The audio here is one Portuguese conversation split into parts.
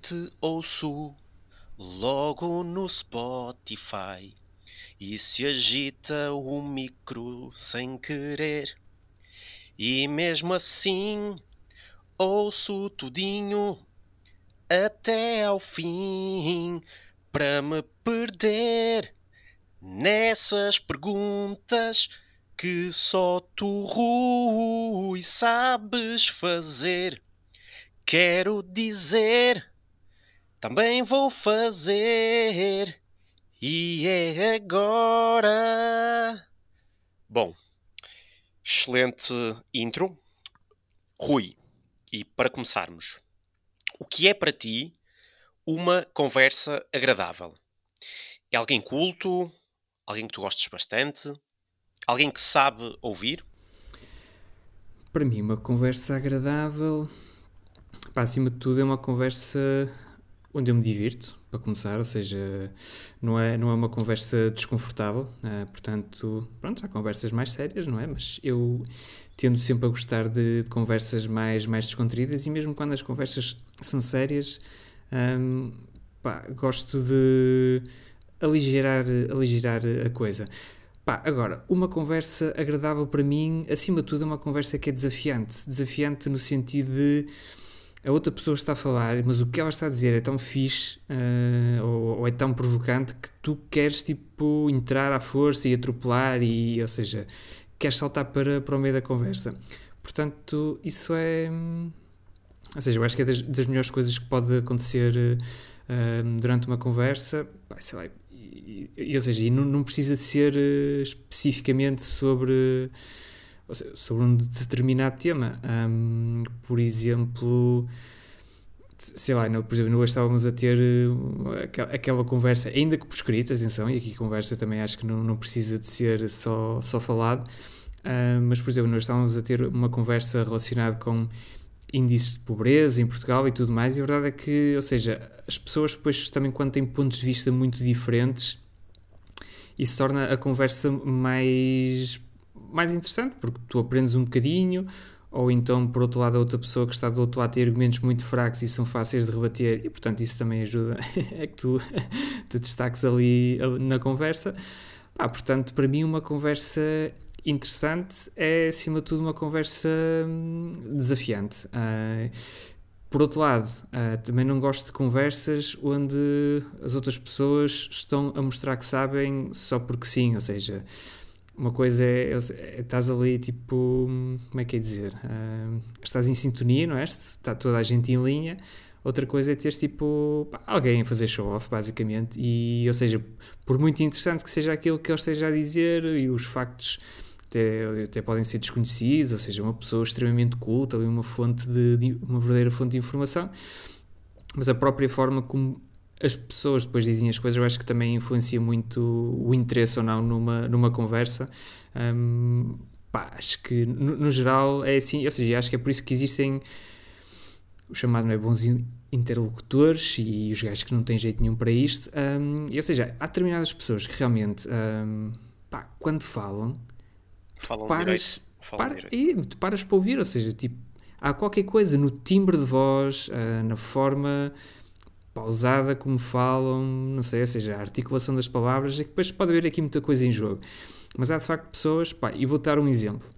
te ouço logo no Spotify e se agita o micro sem querer. E mesmo assim ouço tudinho até ao fim para me perder nessas perguntas que só tu, Rui, sabes fazer. Quero dizer, também vou fazer, e é agora. Bom, excelente intro. Rui, e para começarmos, o que é para ti uma conversa agradável? É alguém culto? Alguém que tu gostes bastante? Alguém que sabe ouvir? Para mim, uma conversa agradável, pá, acima de tudo, é uma conversa onde eu me divirto, para começar, ou seja, não é, não é uma conversa desconfortável, é, portanto, pronto, há conversas mais sérias, não é? Mas eu tendo sempre a gostar de, de conversas mais, mais descontraídas e mesmo quando as conversas são sérias, hum, pá, gosto de aligerar, aligerar a coisa. Pá, agora, uma conversa agradável para mim, acima de tudo, é uma conversa que é desafiante. Desafiante no sentido de a outra pessoa está a falar, mas o que ela está a dizer é tão fixe uh, ou, ou, é tão provocante que tu queres tipo entrar à força e atropelar, e, ou seja, queres saltar para, para o meio da conversa. Portanto, isso é. Ou seja, eu acho que é das, das melhores coisas que pode acontecer uh, durante uma conversa. Sei lá, e, ou seja, e não, não precisa de ser uh, especificamente sobre, seja, sobre um determinado tema. Um, por exemplo, sei lá, por exemplo, hoje estávamos a ter uh, aquela, aquela, conversa, ainda que por escrito, atenção, e aqui conversa também acho que não, não precisa de ser só, só falado, uh, mas por exemplo, nós estávamos a ter uma conversa relacionada com índices de pobreza em Portugal e tudo mais, e a verdade é que, ou seja, as pessoas depois também quando têm pontos de vista muito diferentes, isso torna a conversa mais, mais interessante, porque tu aprendes um bocadinho, ou então, por outro lado, a outra pessoa que está do outro lado tem argumentos muito fracos e são fáceis de rebater, e portanto isso também ajuda a que tu te destaques ali na conversa. Ah, portanto, para mim, uma conversa interessante é, acima de tudo, uma conversa hum, desafiante. Uh, por outro lado, uh, também não gosto de conversas onde as outras pessoas estão a mostrar que sabem só porque sim, ou seja, uma coisa é, é estás ali tipo, como é que é dizer? Uh, estás em sintonia, não é? Está toda a gente em linha. Outra coisa é teres tipo alguém a fazer show-off, basicamente, e ou seja, por muito interessante que seja aquilo que ele esteja a dizer e os factos até, até podem ser desconhecidos, ou seja, uma pessoa extremamente culta, uma fonte de, de, uma verdadeira fonte de informação, mas a própria forma como as pessoas depois dizem as coisas, eu acho que também influencia muito o interesse ou não numa, numa conversa. Um, pá, acho que no, no, geral é assim, ou seja, acho que é por isso que existem o chamado não é, bons interlocutores e os gajos que não têm jeito nenhum para isto. Um, ou seja, há determinadas pessoas que realmente, um, pá, quando falam, Falam paras, para, e tu paras para ouvir, ou seja, tipo, há qualquer coisa no timbre de voz, uh, na forma pausada como falam, não sei, ou seja, a articulação das palavras, é que depois pode haver aqui muita coisa em jogo. Mas há de facto pessoas, pá, e vou dar um exemplo.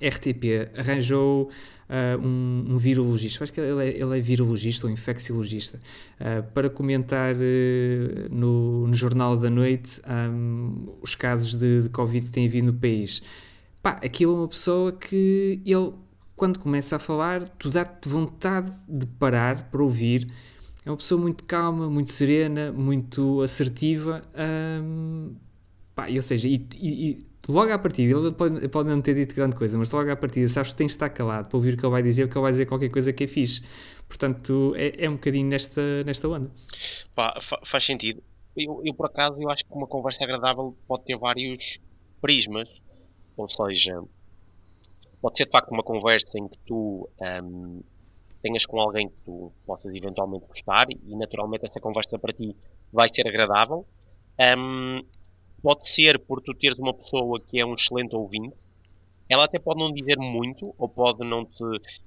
RTP arranjou uh, um, um, virologista, acho que ele é, ele é virologista ou infecciologista, uh, para comentar uh, no, no, Jornal da Noite um, os casos de, de, Covid que têm havido no país. Pá, aquilo é uma pessoa que ele, quando começa a falar, tu dá-te vontade de parar para ouvir. É uma pessoa muito calma, muito serena, muito assertiva. Um, pá, ou seja, e, e logo à partida, ele pode, pode não ter dito grande coisa, mas logo à partida sabes que tens de estar calado para ouvir o que ele vai dizer, porque ele vai dizer qualquer coisa que é fixe. Portanto, é, é um bocadinho nesta, nesta onda. Pá, faz sentido. Eu, eu, por acaso, eu acho que uma conversa agradável pode ter vários prismas. Ou seja, pode ser de facto uma conversa em que tu um, tenhas com alguém que tu possas eventualmente gostar e naturalmente essa conversa para ti vai ser agradável. Um, Pode ser por tu teres uma pessoa que é um excelente ouvinte ela até pode não dizer muito, ou pode não te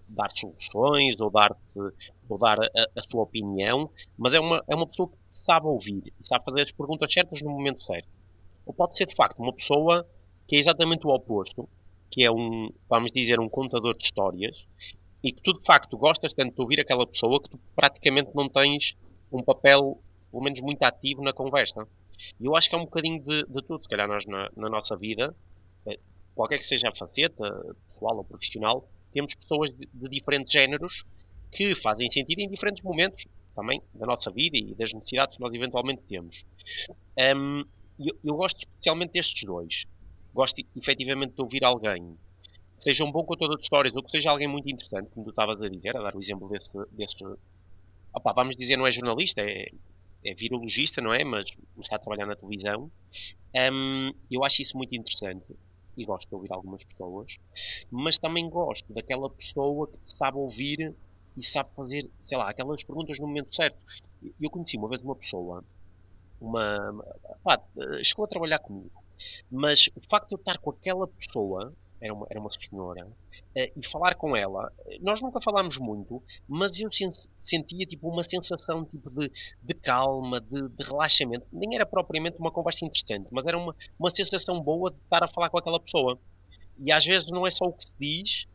dar soluções, ou dar-te ou dar a, a, sua opinião, mas é uma, é uma pessoa que sabe ouvir e sabe fazer as perguntas certas no momento certo. Ou pode ser de facto uma pessoa que é exatamente o oposto, que é um, vamos dizer, um contador de histórias, e que tu de facto gostas tanto de ouvir aquela pessoa que tu praticamente não tens um papel, pelo menos muito ativo na conversa. E eu acho que é um bocadinho de, de tudo, se calhar nós na, na nossa vida, eh, qualquer que seja a faceta, pessoal ou profissional, temos pessoas de, de diferentes géneros que fazem sentido em diferentes momentos também da nossa vida e das necessidades que nós eventualmente temos. Um, eu, eu, gosto especialmente destes dois. Gosto efetivamente de ouvir alguém seja um bom contador de histórias ou que seja alguém muito interessante, como tu estavas a dizer, a dar o exemplo desse. desse opa, vamos dizer, não é jornalista, é, é virologista, não é? Mas está a trabalhar na televisão. Um, eu acho isso muito interessante e gosto de ouvir algumas pessoas, mas também gosto daquela pessoa que sabe ouvir e sabe fazer, sei lá, aquelas perguntas no momento certo. Eu conheci uma vez uma pessoa, uma. Pá, chegou a trabalhar comigo, mas o facto de eu estar com aquela pessoa, era uma, era uma senhora, uh, e falar com ela, nós nunca falámos muito, mas eu sentia tipo uma sensação tipo de, de calma, de, de, relaxamento. Nem era propriamente uma conversa interessante, mas era uma, uma sensação boa de estar a falar com aquela pessoa. E às vezes não é só o que se diz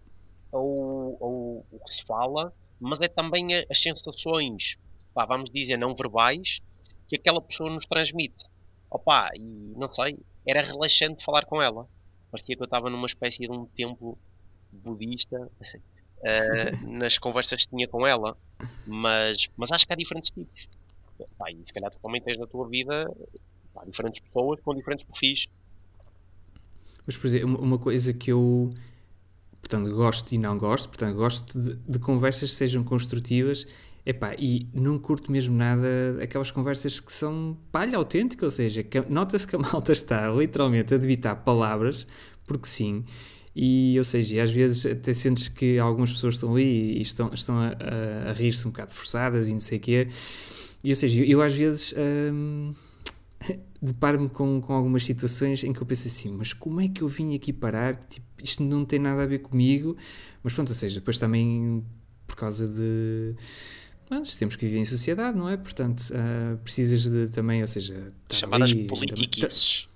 ou, ou o que se fala, mas é também as sensações, pá, vamos dizer, não verbais, que aquela pessoa nos transmite. Opa, e não sei, era relaxante falar com ela. Parecia que eu estava numa espécie de um templo budista uh, nas conversas que tinha com ela. Mas, mas acho que há diferentes tipos. Pá, e se calhar tu também tens na tua vida pá, diferentes pessoas com diferentes perfis. Mas, por exemplo, uma coisa que eu portanto, gosto e não gosto, portanto, gosto de, de conversas que sejam construtivas, epá, e não curto mesmo nada aquelas conversas que são palha autêntica, ou seja, nota-se que a malta está literalmente a debitar palavras, porque sim, e, ou seja, às vezes até sentes que algumas pessoas estão ali e estão, estão a, a, a rir-se um bocado forçadas e não sei o quê, e ou seja, eu, eu às vezes... Hum, deparo-me com, com algumas situações em que eu penso assim, mas como é que eu vim aqui parar? Tipo, isto não tem nada a ver comigo. Mas pronto, ou seja, depois também por causa de. Mas temos que viver em sociedade, não é? Portanto, uh, precisas de também, ou seja. Chamadas politiquices.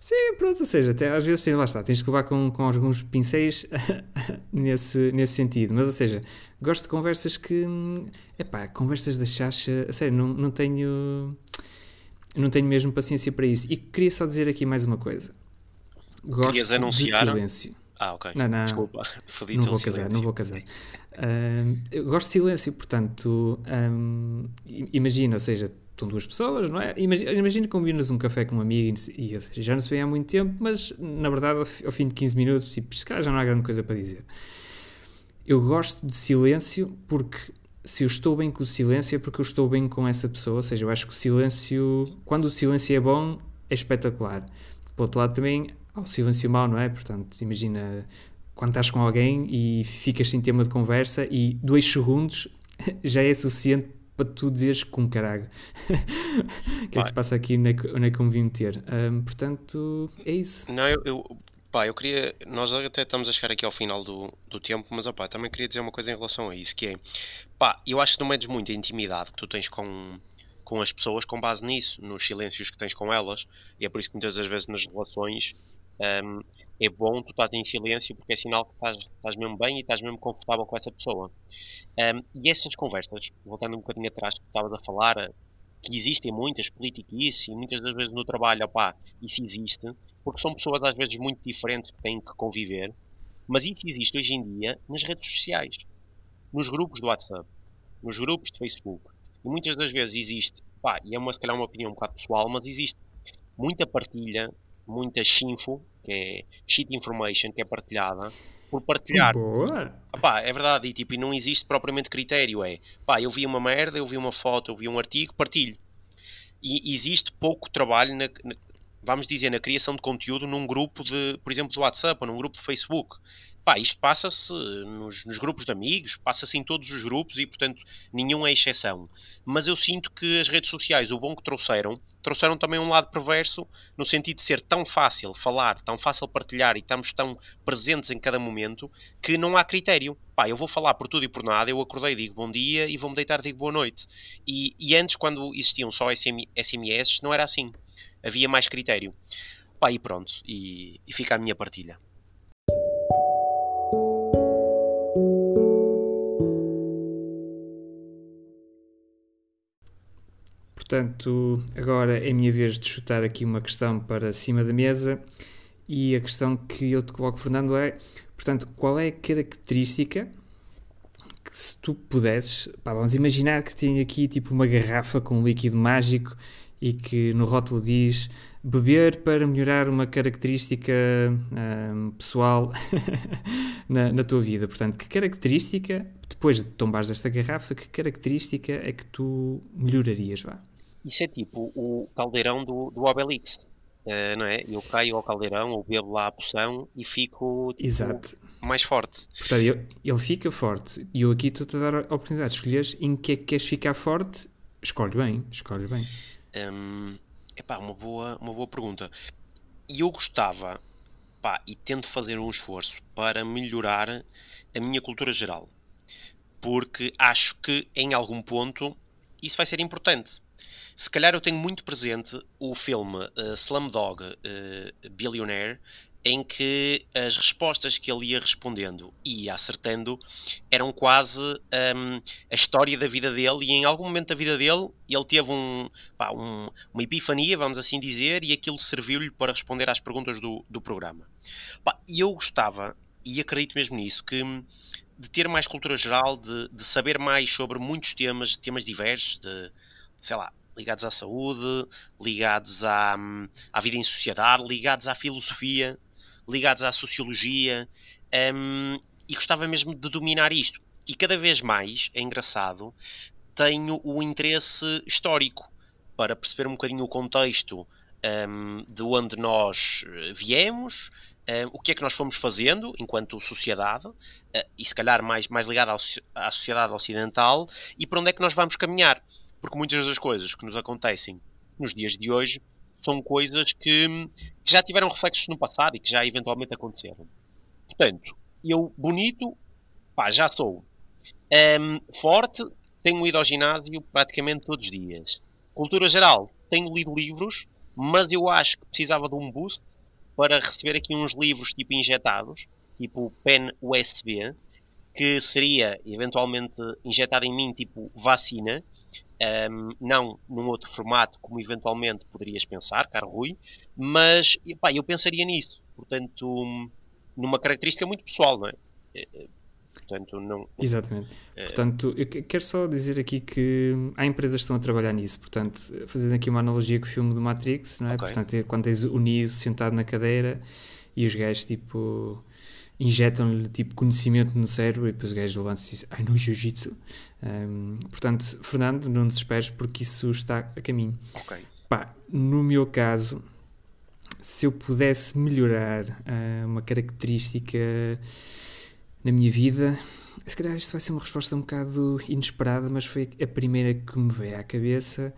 Sim, pronto, ou seja, até às vezes sim, lá está, tens que levar com, com alguns pincéis nesse, nesse sentido. Mas, ou seja, gosto de conversas que. é pá, conversas da chacha. A sério, não, não tenho não tenho mesmo paciência para isso. E queria só dizer aqui mais uma coisa. Gosto Querias anunciar? de silêncio. Ah, ok. Não, não, Desculpa, não vou casar, não vou casar. Uh, eu gosto de silêncio, portanto, um, imagina, ou seja, estão duas pessoas, não é? Imagina, imagina que combinas um café com um amigo e, e seja, já não se vê há muito tempo, mas na verdade, ao, ao fim de 15 minutos, tipo, se calhar já não há grande coisa para dizer. Eu gosto de silêncio porque se eu estou bem com o silêncio é porque eu estou bem com essa pessoa, ou seja, eu acho que o silêncio, quando o silêncio é bom, é espetacular. Por outro lado, também há o silêncio mau, não é? Portanto, imagina quando estás com alguém e ficas sem tema de conversa e dois segundos já é suficiente para tu dizeres com caralho. o que é que se passa aqui? Onde é que, onde é que eu me vim meter? Um, portanto, é isso. Não, eu, eu, Pá, eu queria. Nós até estamos a chegar aqui ao final do, do tempo, mas opá, também queria dizer uma coisa em relação a isso: que é. Pá, eu acho que não medes muito a intimidade que tu tens com, com as pessoas com base nisso, nos silêncios que tens com elas, e é por isso que muitas das vezes nas relações um, é bom tu estás em silêncio porque é sinal que estás, estás mesmo bem e estás mesmo confortável com essa pessoa. Um, e essas conversas, voltando um bocadinho atrás que tu estavas a falar, que existem muitas politiquices e muitas das vezes no trabalho, opá, isso existe, porque são pessoas às vezes muito diferentes que têm que conviver, mas isso existe hoje em dia nas redes sociais, nos grupos do WhatsApp, nos grupos de Facebook. E muitas das vezes existe, pá, e é uma, se calhar uma opinião um bocado pessoal, mas existe muita partilha, muita chinfo, que é shit information, que é partilhada, por partilhar. Boa! Pá, é verdade, e, tipo, e não existe propriamente critério, é pá, eu vi uma merda, eu vi uma foto, eu vi um artigo, partilho. E existe pouco trabalho na, na vamos dizer, na criação de conteúdo num grupo de, por exemplo, do WhatsApp ou num grupo de Facebook. Pá, isto passa-se nos, nos, grupos de amigos, passa-se em todos os grupos e, portanto, nenhum é exceção. Mas eu sinto que as redes sociais, o bom que trouxeram, trouxeram também um lado perverso, no sentido de ser tão fácil falar, tão fácil partilhar e estamos tão presentes em cada momento, que não há critério. Pá, eu vou falar por tudo e por nada, eu acordei digo bom dia e vou-me deitar digo boa noite. E, e antes, quando existiam só SMS, não era assim. Havia mais critério. Pá, e pronto, e, e fica a minha partilha. Portanto, agora é a minha vez de chutar aqui uma questão para cima da mesa e a questão que eu te coloco, Fernando, é: portanto, qual é a característica que, se tu pudesses, pá, vamos imaginar que tem aqui tipo uma garrafa com um líquido mágico e que no rótulo diz beber para melhorar uma característica hum, pessoal na, na, tua vida. Portanto, que característica, depois de tombares esta garrafa, que característica é que tu melhorarias? Vá? Isso é tipo o caldeirão do, do Obelix, uh, não é? Eu caio ao caldeirão ou bebo lá a poção e fico tipo, Exato. mais forte. Portanto, ele, ele fica forte e eu aqui estou-te a dar a oportunidade de escolheres em que é que queres ficar forte. Escolhe bem, escolhe bem. Um, epá, uma boa, uma boa pergunta. E eu gostava, pá, e tento fazer um esforço para melhorar a minha cultura geral. Porque acho que em algum ponto isso vai ser importante. Se calhar eu tenho muito presente o filme uh, Slumdog uh, Billionaire, em que as respostas que ele ia respondendo e ia acertando eram quase um, a história da vida dele e em algum momento da vida dele ele teve um, pá, um, uma epifania, vamos assim dizer, e aquilo serviu-lhe para responder às perguntas do, do programa. E eu gostava, e acredito mesmo nisso, que de ter mais cultura geral, de, de saber mais sobre muitos temas, temas diversos, de, sei lá, ligados à saúde, ligados à, à vida em sociedade, ligados à filosofia, ligados à sociologia, um, e gostava mesmo de dominar isto. E cada vez mais, é engraçado, tenho o interesse histórico para perceber um bocadinho o contexto um, de onde nós eh, viemos, um, o que é que nós fomos fazendo enquanto sociedade, uh, e se calhar mais, mais ligado à sociedade ocidental, e para onde é que nós vamos caminhar porque muitas das coisas que nos acontecem nos dias de hoje são coisas que, que já tiveram reflexos no passado e que já eventualmente aconteceram. Portanto, eu bonito, pá, já sou. Um, forte, tenho ido ao ginásio praticamente todos os dias. Cultura geral, tenho lido livros, mas eu acho que precisava de um boost para receber aqui uns livros tipo injetados, tipo pen USB, que seria eventualmente injetado em mim tipo vacina, um, não num outro formato como eventualmente poderias pensar, caro Rui, mas pá, eu pensaria nisso, portanto, numa característica muito pessoal, não é? é, é portanto, não, Exatamente. É... Portanto, eu quero só dizer aqui que há empresas que estão a trabalhar nisso. Portanto, fazendo aqui uma analogia com o filme do Matrix, não é? Okay. Portanto, é quando tens o Neo sentado na cadeira e os gajos tipo injetam-lhe tipo conhecimento no cérebro e depois o gajo levanta-se e diz ai no jiu-jitsu. Um, portanto Fernando não desesperes porque isso está a caminho. Ok. Pá, no meu caso se eu pudesse melhorar uh, uma característica na minha vida se calhar isto vai ser uma resposta um bocado inesperada mas foi a primeira que me veio à cabeça.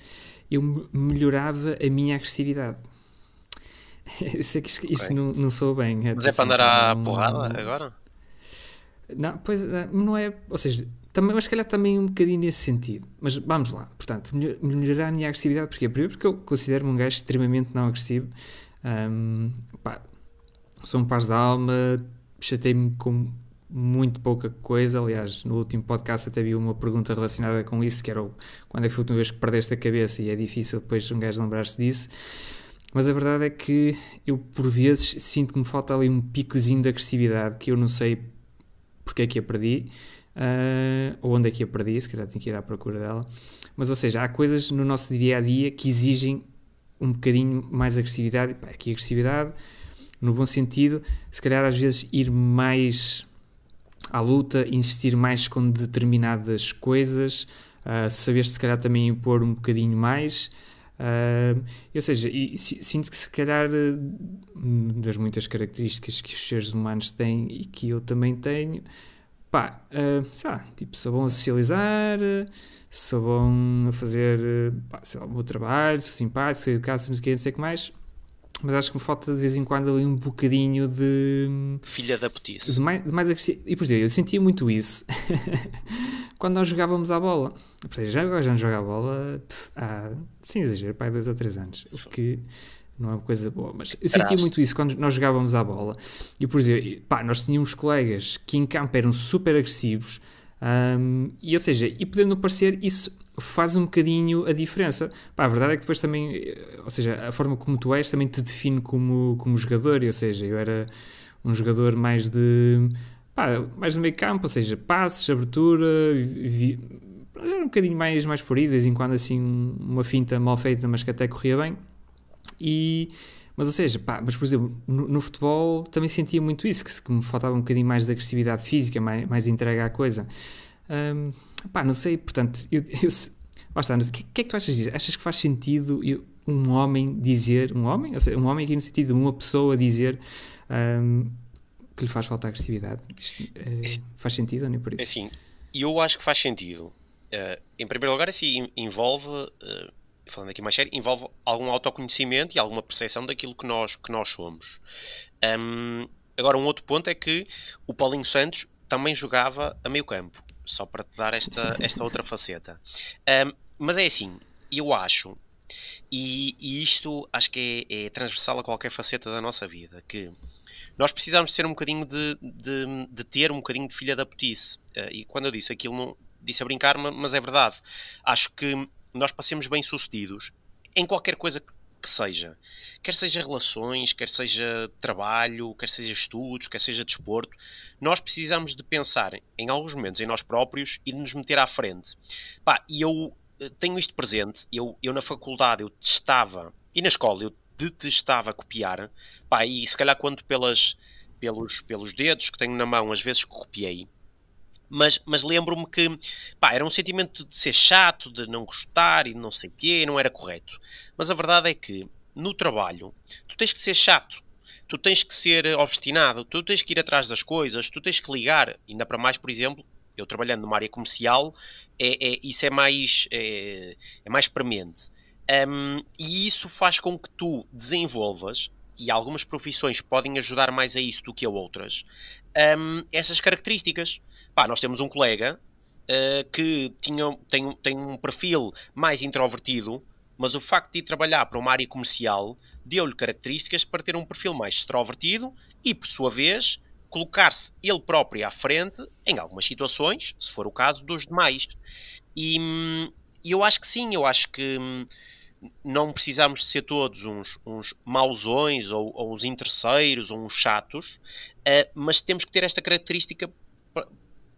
Eu melhorava a minha agressividade sei que isto, okay. não, não sou bem. É Mas é para andar à não, porrada agora? Não, pois não é. Ou seja, também, mas se calhar também um bocadinho nesse sentido. Mas vamos lá. Portanto, melhorar a minha agressividade. Porquê? Primeiro porque eu considero-me um gajo extremamente não agressivo. Um, pá, sou um paz da alma, chatei-me com muito pouca coisa. Aliás, no último podcast até vi uma pergunta relacionada com isso, que era o, quando é que foi a última vez que perdeste a cabeça e é difícil depois um gajo lembrar-se disso. Mas a verdade é que eu, por vezes, sinto que me falta ali um picozinho de agressividade que eu não sei porque é que a perdi uh, ou onde é que a perdi, se calhar tenho que ir à procura dela. Mas, ou seja, há coisas no nosso dia a dia que exigem um bocadinho mais agressividade. Pá, aqui, agressividade, no bom sentido, se calhar às vezes ir mais à luta, insistir mais com determinadas coisas, uh, saber se calhar também impor um bocadinho mais Uh, ou seja, e, sinto que se calhar das muitas características que os seres humanos têm e que eu também tenho, pá, uh, sei lá, tipo, sou bom a socializar, sou bom a fazer, pá, sei lá, o meu trabalho, sou simpático, sou educado, que, não sei o que mais, mas acho que me falta de vez em quando ali um bocadinho de. Filha da putice. De mais, de mais agressivo. E por exemplo, eu sentia muito isso quando nós jogávamos à bola. Já agora já não joga a bola há, sem exagero, pai, dois ou três anos. O que não é uma coisa boa. Mas eu sentia muito isso quando nós jogávamos à bola. E por exemplo, pá, nós tínhamos colegas que em campo eram super agressivos. Um, e ou seja, e podendo parecer, isso faz um bocadinho a diferença. Pá, a verdade é que depois também, eh, ou seja, a forma como tu és também te define como, como jogador, ou seja, eu era um jogador mais de pá, mais no meio campo, ou seja, passes, abertura, vi, era um bocadinho mais, mais por aí, de vez em quando assim uma finta mal feita, mas que até corria bem. E, mas ou seja, pá, mas por exemplo, no, no futebol também sentia muito isso, que, que, me faltava um bocadinho mais de agressividade física, mais, mais entrega à coisa. Um, pá, não sei, portanto, eu, eu, basta, o que, que, é que tu achas disso? Achas que faz sentido eu, um homem dizer, um homem, ou seja, um homem aqui no sentido de uma pessoa dizer um, que lhe faz falta agressividade? Isto, é, faz sentido ou nem por isso? Assim, eu acho que faz sentido. Uh, em primeiro lugar, assim, envolve, uh, falando aqui mais sério, envolve algum autoconhecimento e alguma percepção daquilo que nós, que nós somos. Um, agora, um outro ponto é que o Paulinho Santos também jogava a meio campo só para te dar esta, esta outra faceta. Um, mas é assim, eu acho, e, e isto acho que é, é, transversal a qualquer faceta da nossa vida, que nós precisamos ser um bocadinho de, de, de ter um bocadinho de filha da putice. Uh, e quando eu disse aquilo, não, disse a brincar, mas é verdade. Acho que nós passemos bem sucedidos em qualquer coisa que seja. Quer seja relações, quer seja trabalho, quer seja estudos, quer seja desporto, nós precisamos de pensar em alguns momentos em nós próprios e de nos meter à frente. Pá, e eu eh, tenho isto presente, eu, eu na faculdade eu testava, e na escola eu detestava copiar, pá, e se calhar quando pelas, pelos, pelos dedos que tenho na mão, às vezes copiei, mas, mas lembro-me que pá, era um sentimento de ser chato, de não gostar e não sei o quê, não era correto. Mas a verdade é que no trabalho tu tens que ser chato, tu tens que ser obstinado, tu tens que ir atrás das coisas, tu tens que ligar, ainda para mais, por exemplo, eu trabalhando numa área comercial, é, é isso é mais, é, é mais premente. Um, e isso faz com que tu desenvolvas, e algumas profissões podem ajudar mais a isso do que a outras, um, essas características. Pá, nós temos um colega uh, que tinha, tem, tem um perfil mais introvertido, mas o facto de ir trabalhar para uma área comercial deu-lhe características para ter um perfil mais extrovertido e, por sua vez, colocar-se ele próprio à frente em algumas situações, se for o caso, dos demais. E hum, eu acho que sim, eu acho que hum, não precisamos ser todos uns, uns ou, ou uns interesseiros ou uns chatos, uh, mas temos que ter esta característica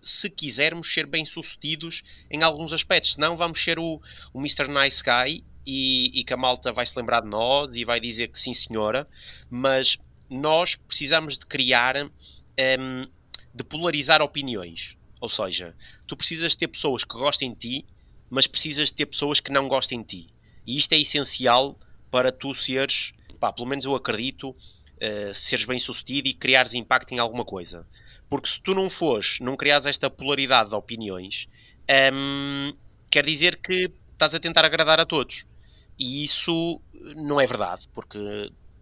se quisermos ser bem-sucedidos em alguns aspectos, senão vamos ser o, o Mr. Nice Guy e, e que a malta vai se lembrar de nós e vai dizer que sim senhora, mas nós precisamos de criar, um, de polarizar opiniões, ou seja, tu precisas ter pessoas que gostem de ti, mas precisas de ter pessoas que não gostem de ti. E isto é essencial para tu seres, pá, pelo menos eu acredito, uh, seres bem sucedido e criares impacto em alguma coisa. Porque se tu não fores, não criares esta polaridade de opiniões, um, quer dizer que estás a tentar agradar a todos. E isso não é verdade, porque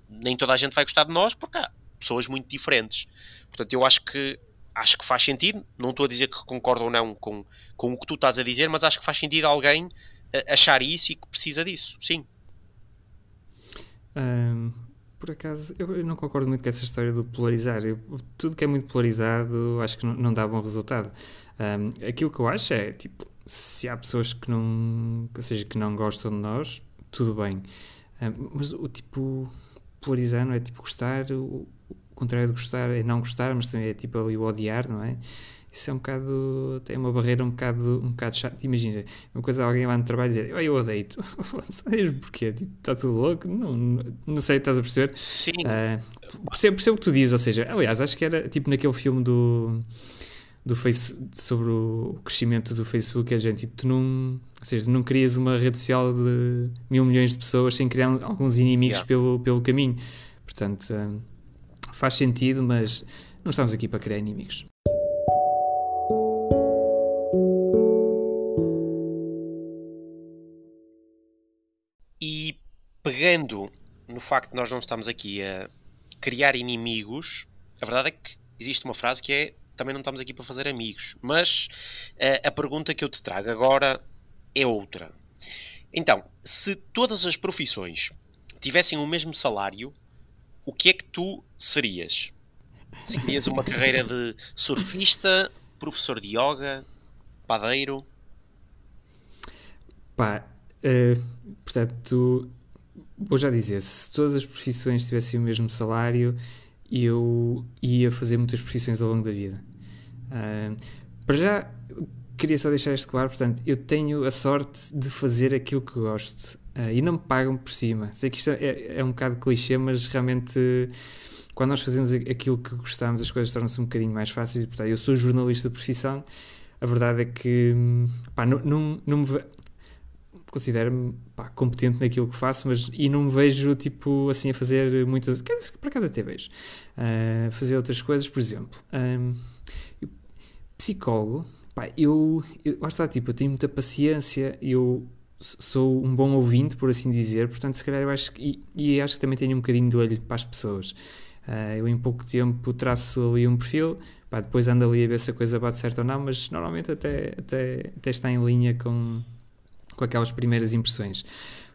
nem toda a gente vai gostar de nós, porque há pessoas muito diferentes. Portanto, eu acho que acho que faz sentido. Não estou a dizer que concordo ou não com, com o que tu estás a dizer, mas acho que faz sentido alguém achar isso e que precisa disso, sim. Um, por acaso, eu, eu, não concordo muito com essa história do polarizar. Eu, tudo que é muito polarizado acho que não, não dá bom resultado. Um, aquilo que eu acho é, tipo, se há pessoas que não, ou seja, que não gostam de nós, tudo bem. Um, mas o tipo, polarizar não é tipo gostar, o, o contrário de gostar é não gostar, mas também é tipo ali o odiar, não é? Isso é um bocado. tem uma barreira um bocado, um bocado chata. Imagina, uma coisa alguém vai no trabalho dizer eu odeio-te. Sabes porquê? Tipo, está tudo louco? Não, não, sei, estás a perceber? Sim. Uh, percebo, percebo o que tu dizes, ou seja, aliás, acho que era tipo naquele filme do do face, sobre o crescimento do Facebook é gente, tipo, tu não, ou seja, não crias uma rede social de mil milhões de pessoas sem criar alguns inimigos yeah. pelo, pelo caminho. Portanto, um, faz sentido, mas não estamos aqui para criar inimigos. Pegando no facto de nós não estamos aqui a criar inimigos, a verdade é que existe uma frase que é também não estamos aqui para fazer amigos. Mas uh, a pergunta que eu te trago agora é outra. Então, se todas as profissões tivessem o mesmo salário, o que é que tu serias? Serias uma carreira de surfista, professor de yoga, padeiro? Pá, uh, portanto, vou já dizer, se todas as profissões tivessem o mesmo salário, eu ia fazer muitas profissões ao longo da vida. Uh, para já, queria só deixar isto claro, portanto, eu tenho a sorte de fazer aquilo que gosto uh, e não me pagam por cima. Sei que isto é, é um bocado clichê, mas realmente quando nós fazemos aquilo que gostamos, as coisas tornam-se um bocadinho mais fáceis. Portanto, eu sou jornalista de profissão, a verdade é que pá, não, não, não me considero-me competente naquilo que faço, mas e não me vejo tipo assim a fazer muitas. Por acaso até vejo. Uh, fazer outras coisas, por exemplo. Um, psicólogo, pá, eu, eu, lá está, tipo, eu tenho muita paciência, eu sou um bom ouvinte, por assim dizer, portanto, se calhar eu acho que, e, e acho que também tenho um bocadinho de olho para as pessoas. Uh, eu em pouco tempo traço ali um perfil, pá, depois ando ali a ver se a coisa bate certo ou não, mas normalmente até, até, até está em linha com, com aquelas primeiras impressões.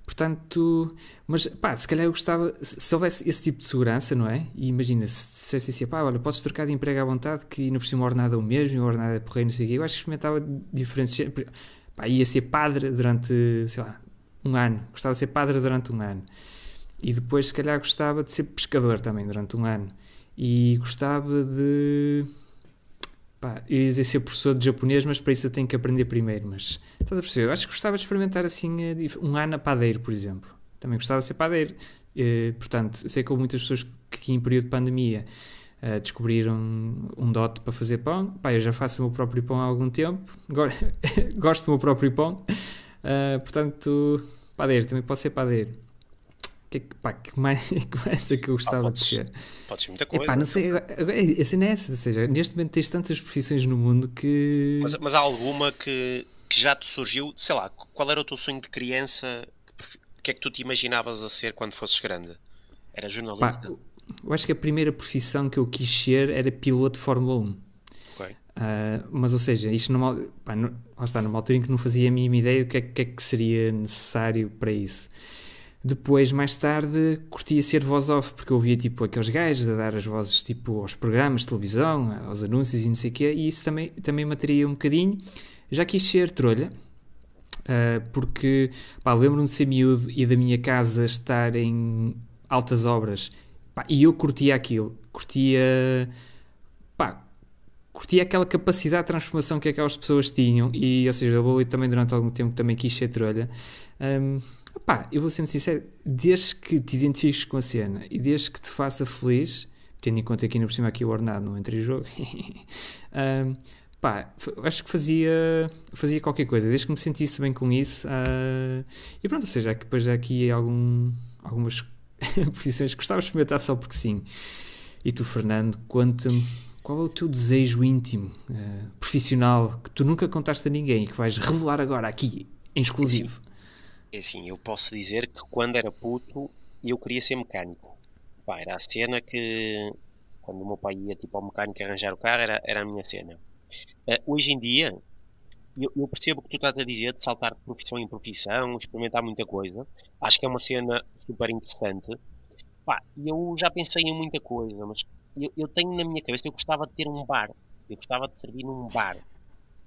Portanto, mas pá, se calhar eu gostava, se houvesse esse tipo de segurança, não é? E imagina, se dissesse assim, pá, olha, podes trocar de emprego à vontade, que no por cima ordenado é o mesmo, o ordenado é porreiro, não sei o quê. Eu acho que experimentava diferentes. Pá, ia ser padre durante, sei lá, um ano. Gostava de ser padre durante um ano. E depois, se calhar, gostava de ser pescador também durante um ano. E gostava de Pá, eu ia ser professor de japonês, mas para isso eu tenho que aprender primeiro. Mas estás a perceber? Eu acho que gostava de experimentar assim eh, um ano a padeiro, por exemplo. Também gostava de ser padeiro. Uh, portanto, sei que houve muitas pessoas que, que em período de pandemia uh, descobriram um dote para fazer pão. Pá, eu já faço o meu próprio pão há algum tempo. Gosto do meu próprio pão. Uh, portanto, padeiro, também posso ser padeiro que, pá, que mais, que mais é que eu gostava ah, podes, de ser? Pode ser muita coisa. Epá, não sei, a cena é essa, ou seja, neste momento tens tantas profissões no mundo que... Mas, mas há alguma que, que já te surgiu, sei lá, qual era o teu sonho de criança, o que é que tu te imaginavas a ser quando fosses grande? Era jornalista? Pá, eu acho que a primeira profissão que eu quis ser era piloto de Fórmula 1. Okay. Uh, mas, ou seja, isto numa, pá, no, está, numa altura em que não fazia a mínima ideia o que é, que, é que seria necessário para isso. Depois, mais tarde, curtia ser voz off, porque eu ouvia tipo aqueles gajos a dar as vozes tipo aos programas de televisão, aos anúncios e não sei o quê, e isso também, também me atraía um bocadinho. Já quis ser trolha, uh, porque lembro-me de ser miúdo e da minha casa estar em altas obras, pá, e eu curtia aquilo, curtia, curtia aquela capacidade de transformação que aquelas pessoas tinham, e ou seja, eu também durante algum tempo também quis ser trolha. Um, Pá, eu vou ser sincero, desde que te identifiques com a cena e desde que te faça feliz, tendo em conta que ainda por cima aqui o ordenado não entra em jogo, um, pá, acho que fazia, fazia qualquer coisa, desde que me sentisse bem com isso. Uh, e pronto, ou seja, depois há aqui algum, algumas profissões que gostava de experimentar só porque sim. E tu, Fernando, conta-me qual é o teu desejo íntimo, uh, profissional, que tu nunca contaste a ninguém e que vais revelar agora aqui, em exclusivo. Sim. É assim, eu posso dizer que quando era puto eu queria ser mecânico. Pá, era a cena que quando o meu pai ia tipo, ao mecânico arranjar o carro era, era a minha cena. Uh, hoje em dia eu, eu, percebo o que tu estás a dizer de saltar de profissão em profissão, experimentar muita coisa. Acho que é uma cena super interessante. Pá, eu já pensei em muita coisa, mas eu, eu tenho na minha cabeça, eu gostava de ter um bar. Eu gostava de servir num bar.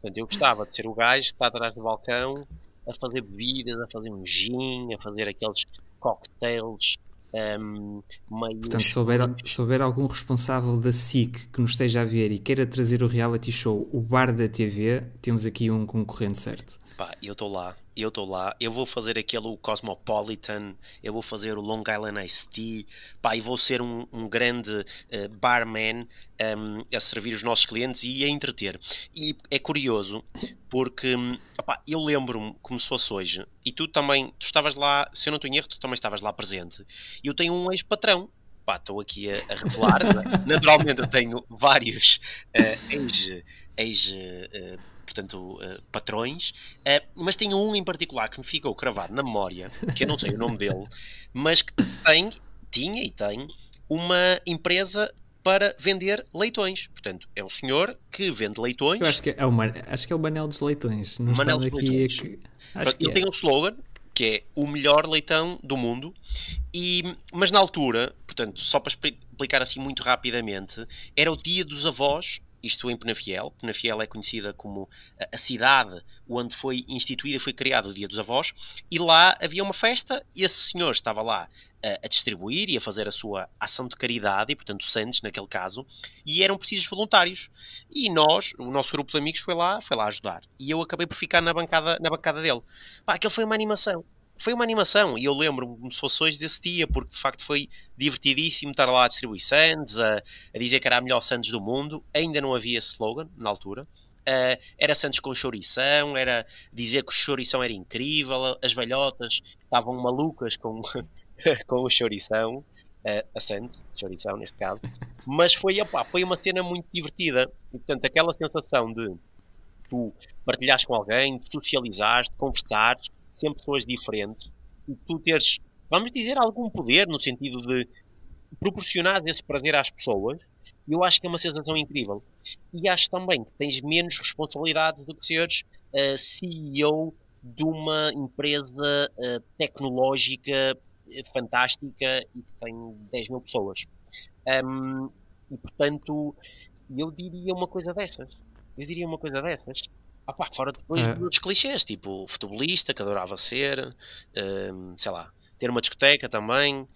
Portanto, eu gostava de ser o gajo que está atrás do balcão a fazer bebidas, a fazer um gin, a fazer aqueles cocktails um, meio. Portanto, se houver, se houver algum responsável da SIC que nos esteja a ver e queira trazer o reality show O Bar da TV, temos aqui um concorrente certo. Pá, eu estou lá, eu estou lá, eu vou fazer aquele Cosmopolitan, eu vou fazer o Long Island Iced Tea, pá, e vou ser um, um grande uh, barman um, a servir os nossos clientes e a entreter. E é curioso, porque opá, eu lembro-me como se fosse hoje, e tu também, tu estavas lá, se eu não em erro, tu também estavas lá presente, e eu tenho um ex-patrão, pá, estou aqui a, a revelar, naturalmente eu tenho vários uh, ex... ex uh, portanto, uh, patrões, uh, mas tem um em particular que me ficou cravado na memória, que eu não sei o nome dele, mas que tem, tinha e tem uma empresa para vender leitões. Portanto, é um senhor que vende leitões. Eu acho que é o, acho que é o Manel dos Leitões. Não Manel dos Leitões. Que... ele é. tem um slogan que é o melhor leitão do mundo. E, mas na altura, portanto, só para explicar assim muito rapidamente, era o dia dos avós isto em Penafiel. Penafiel é conhecida como a cidade onde foi instituída, foi criado o Dia dos Avós, e lá havia uma festa, e esse senhor estava lá a, a distribuir e a fazer a sua ação de caridade, e portanto Santos naquele caso, e eram precisos voluntários. E nós, o nosso grupo de amigos foi lá, foi lá ajudar. E eu acabei por ficar na bancada, na bancada dele. Pá, aquilo foi uma animação foi uma animação e eu lembro-me como se fosse hoje desse dia, porque de facto foi divertidíssimo estar lá a distribuir sandes, a, a dizer que era a melhor sandes do mundo. Ainda não havia slogan na altura. Uh, era Santos com chourição, era dizer que o chourição era incrível, as velhotas estavam malucas com, com o chourição, uh, a Santos, chourição neste caso, mas foi, opa, foi uma cena muito divertida. E, portanto, aquela sensação de tu partilhares com alguém, de socializares, de conversares, sempre pessoas diferentes, e tu teres, vamos dizer, algum poder no sentido de proporcionar esse prazer às pessoas, eu acho que é uma sensação incrível. E acho também que tens menos responsabilidade do que seres uh, eh, CEO de uma empresa uh, tecnológica eh, fantástica e que tem 10 mil pessoas. Um, e portanto, eu diria uma coisa dessas. Eu diria uma coisa dessas. Ah pá, fora depois é. de outros clichês, tipo futebolista, que adorava ser, um, sei lá, ter uma discoteca também.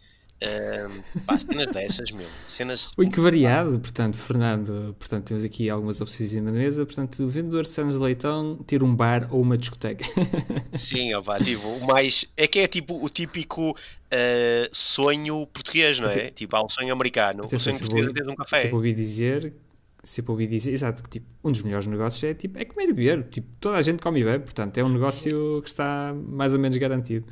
Um, pá, cenas dessas, meu. Cenas. Ui, que variado, portanto, Fernando. Portanto, temos aqui algumas opções na mesa. Portanto, o vendedor de Santos de Leitão ter um bar ou uma discoteca. Sim, ó, pá, tipo, o mais. É que é tipo o típico uh, sonho português, não é? Tipo, há um sonho americano. Atenção, o sonho português é ter um café. Se ouvi dizer sempre ouvi dizer, exato, que tipo, um dos melhores negócios é, tipo, é comer e beber. Tipo, toda a gente come e bebe, portanto, é um negócio que está mais ou menos garantido.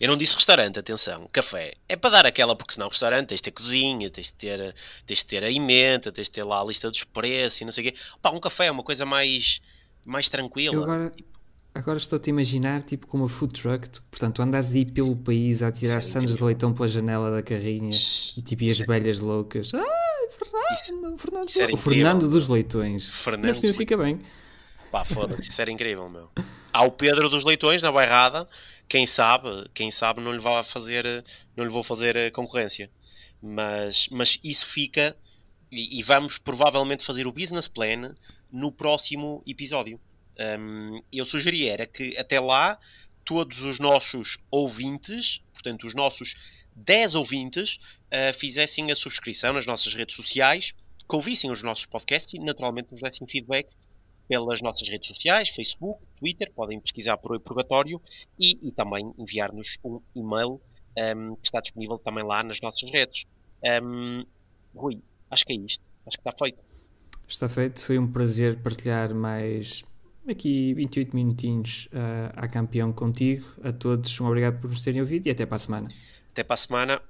Eu não disse restaurante, atenção, café. É para dar aquela, porque senão restaurante tens de ter cozinha, tens de ter, tens de ter a emenda, tens de ter lá a lista dos preços e não sei o quê. Pá, um café é uma coisa mais, mais tranquila. Eu agora, tipo... agora estou-te a imaginar, tipo, com uma food truck, tu, portanto, de ir pelo país a tirar sandes de leitão pela janela da carrinha e tipo, e as velhas loucas. Ah! Fernando, isso, Fernando, isso o Fernando dos Leitões. Fernando assim fica bem. Pá, foda-se, isso era incrível, meu. Há o Pedro dos Leitões na bairrada, quem sabe, quem sabe não lhe vou fazer, não lhe vou fazer eh, concorrência. Mas, mas isso fica e, e vamos provavelmente fazer o business plan no próximo episódio. Um, eu sugeria era que até lá todos os nossos ouvintes, portanto os nossos 10 ouvintes, uh, fizessem a subscrição nas nossas redes sociais, que ouvissem os nossos podcasts e naturalmente nos dessem feedback pelas nossas redes sociais, Facebook, Twitter, podem pesquisar por Oi Purgatório e, e também enviar-nos um e-mail um, ehm, que está disponível também lá nas nossas redes. Um, ehm, Rui, acho que é isto. Acho que está feito. Está feito. Foi um prazer partilhar mais aqui 28 minutinhos uh, a campeão contigo. A todos, um obrigado por nos terem ouvido e até para a semana. Até para a semana.